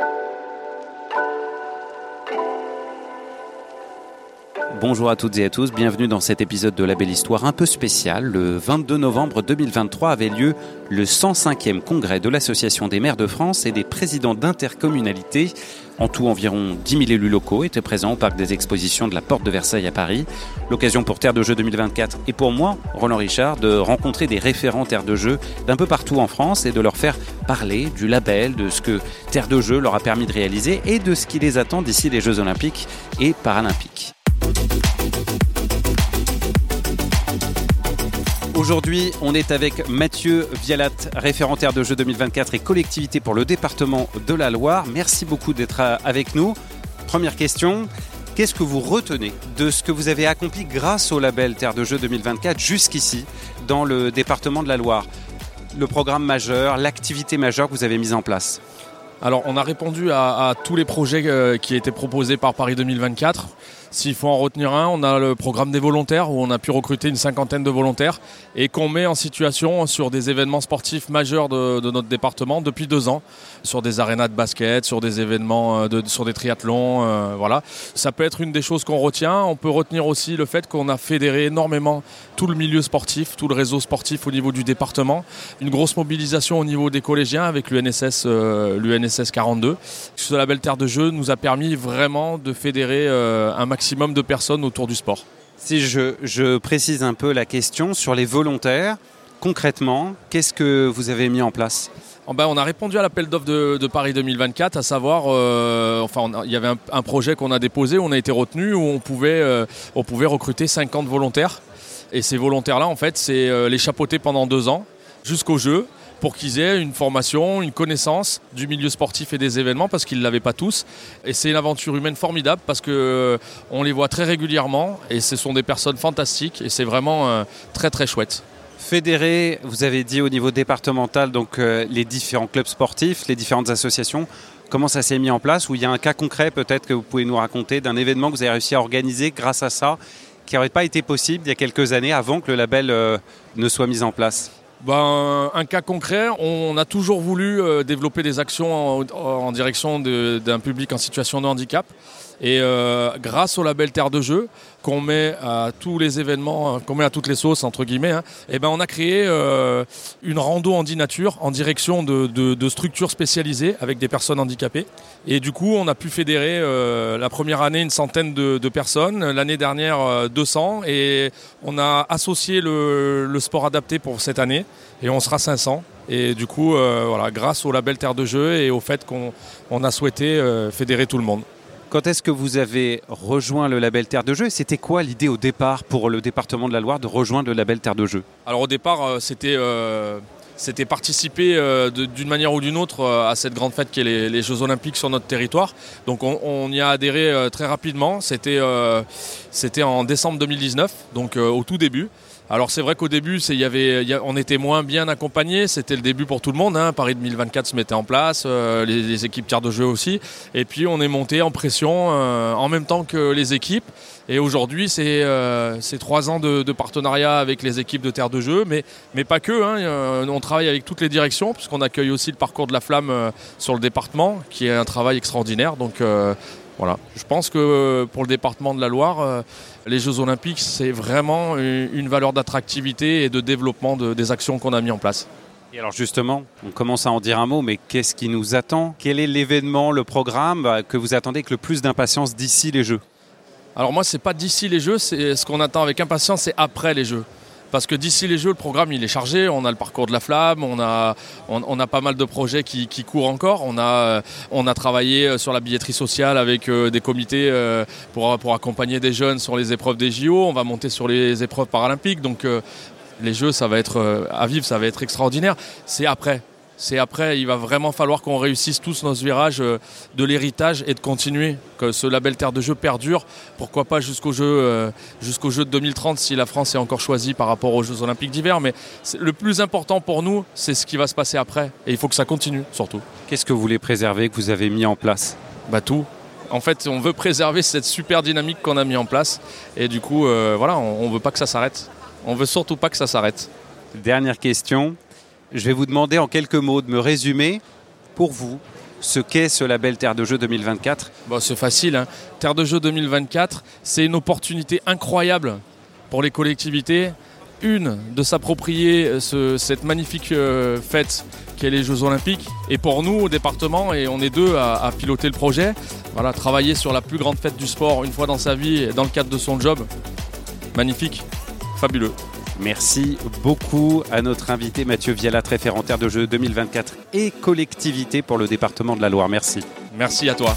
thank you Bonjour à toutes et à tous, bienvenue dans cet épisode de La Belle Histoire un peu spécial. Le 22 novembre 2023 avait lieu le 105e congrès de l'Association des maires de France et des présidents d'intercommunalités. En tout, environ 10 000 élus locaux étaient présents au parc des expositions de la Porte de Versailles à Paris. L'occasion pour Terre de Jeux 2024 et pour moi, Roland Richard, de rencontrer des référents Terre de Jeux d'un peu partout en France et de leur faire parler du label, de ce que Terre de Jeux leur a permis de réaliser et de ce qui les attend d'ici les Jeux Olympiques et Paralympiques. Aujourd'hui, on est avec Mathieu Vialat, référentaire de Jeux 2024 et collectivité pour le département de la Loire. Merci beaucoup d'être avec nous. Première question, qu'est-ce que vous retenez de ce que vous avez accompli grâce au label Terre de Jeux 2024 jusqu'ici dans le département de la Loire? Le programme majeur, l'activité majeure que vous avez mise en place? Alors, on a répondu à, tous les projets euh, qui étaient proposés par Paris 2024. S'il faut en retenir un, on a le programme des volontaires où on a pu recruter une cinquantaine de volontaires et qu'on met en situation sur des événements sportifs majeurs de, notre département depuis deux ans, sur des arénas de basket, sur des événements, euh, sur des triathlons, euh, voilà. Ça peut être une des choses qu'on retient. On peut retenir aussi le fait qu'on a fédéré énormément tout le milieu sportif, tout le réseau sportif au niveau du département. Une grosse mobilisation au niveau des collégiens avec l'UNSS, euh, l'UNSS 42. Ce label Terre de Jeu nous a permis vraiment de fédérer un maximum maximum de personnes autour du sport. Si je, précise un peu la question sur les volontaires, concrètement, qu'est-ce que vous avez mis en place? Oh ben, on a répondu à l'appel d'offres de, Paris 2024, à savoir, euh, enfin, il y avait un, projet qu'on a déposé, on a été retenu, où on pouvait, euh, on pouvait recruter 50 volontaires. Et ces volontaires-là, en fait, c'est euh, les chapeauter pendant deux ans jusqu'au jeu pour qu'ils aient une formation, une connaissance du milieu sportif et des événements parce qu'ils ne l'avaient pas tous. Et c'est une aventure humaine formidable parce qu'on euh, les voit très régulièrement et ce sont des personnes fantastiques et c'est vraiment euh, très très chouette. Fédérer, vous avez dit au niveau départemental, donc euh, les différents clubs sportifs, les différentes associations, comment ça s'est mis en place? Ou il y a un cas concret peut-être que vous pouvez nous raconter d'un événement que vous avez réussi à organiser grâce à ça qui n'aurait pas été possible il y a quelques années avant que le label ne soit mis en place? Ben, un cas concret, on a toujours voulu euh, développer des actions en, direction d'un public en situation de handicap. Et euh, grâce au label Terre de Jeu, qu'on met à tous les événements, hein, qu'on met à toutes les sauces, entre guillemets, hein, et ben on a créé euh, une rando en nature en direction de, structures spécialisées avec des personnes handicapées. Et du coup, on a pu fédérer la première année une centaine de, personnes, l'année dernière 200, et on a associé le, sport adapté pour cette année, et on sera 500. Et du coup, voilà, grâce au label Terre de Jeu et au fait qu'on a souhaité fédérer tout le monde. Quand est-ce que vous avez rejoint le label Terre de Jeu C'était quoi l'idée au départ pour le département de la Loire de rejoindre le label Terre de Jeu? Alors au départ, euh, c'était euh, c'était participer euh, d'une manière ou d'une autre à cette grande fête qui est les, Jeux Olympiques sur notre territoire. Donc on, y a adhéré très rapidement. C'était c'était en décembre 2019, donc au tout début. Alors c'est vrai qu'au début, y avait, on était moins bien accompagnés. C'était le début pour tout le monde. Hein. Paris 2024 se mettait en place, euh, les, équipes tiers de jeu aussi. Et puis on est monté en pression euh, en même temps que les équipes. Et aujourd'hui, c'est euh, trois ans de, partenariat avec les équipes de terre de jeu, mais, mais pas que. Hein. On travaille avec toutes les directions, puisqu'on accueille aussi le parcours de la flamme sur le département, qui est un travail extraordinaire. Donc voilà. Je pense que pour le département de la Loire, les Jeux Olympiques, c'est vraiment une valeur d'attractivité et de développement des actions qu'on a mis en place. Et alors justement, on commence à en dire un mot, mais qu'est-ce qui nous attend? Quel est l'événement, le programme euh, que vous attendez avec le plus d'impatience d'ici les Jeux? Alors moi, c'est pas d'ici les Jeux, c'est ce qu'on attend avec impatience, c'est après les Jeux. Parce que d'ici les Jeux, le programme il est chargé. On a le parcours de la flamme, on a, on, a pas mal de projets qui, courent encore. On a, on a travaillé euh, sur la billetterie sociale avec euh, des comités euh, pour, pour accompagner des jeunes sur les épreuves des JO. On va monter sur les épreuves paralympiques. Donc les Jeux, ça va être à vivre, ça va être extraordinaire. C'est après c'est après, il va vraiment falloir qu'on réussisse tous nos virages euh, de l'héritage et de continuer, que ce label Terre de Jeu perdure. Pourquoi pas jusqu'au jeu, euh, jusqu'au jeu de 2030 si la France est encore choisie par rapport aux Jeux Olympiques d'hiver. Mais le plus important pour nous, c'est ce qui va se passer après. Et il faut que ça continue surtout. Qu'est-ce que vous voulez préserver, que vous avez mis en place? Bah tout. En fait, on veut préserver cette super dynamique qu'on a mis en place. Et du coup, euh, voilà, on ne veut pas que ça s'arrête. On veut surtout pas que ça s'arrête. Dernière question. Je vais vous demander en quelques mots de me résumer pour vous ce qu'est ce label Terre de Jeux 2024 bon, C'est facile. Hein. Terre de Jeux 2024, c'est une opportunité incroyable pour les collectivités. Une, de s'approprier cette magnifique euh, fête qu'est les Jeux Olympiques. Et pour nous, au département, et on est deux à, piloter le projet, voilà, travailler sur la plus grande fête du sport une fois dans sa vie, dans le cadre de son job. Magnifique, fabuleux. Merci beaucoup à notre invité Mathieu Vialat, référent Terre de Jeux 2024 et collectivité pour le département de la Loire. Merci. Merci à toi.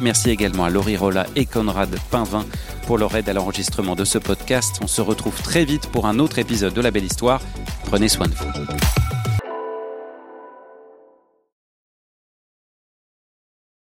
Merci également à Laurie Rolla et Conrad Pinvin pour leur aide à l'enregistrement de ce podcast. On se retrouve très vite pour un autre épisode de La Belle Histoire. Prenez soin de vous.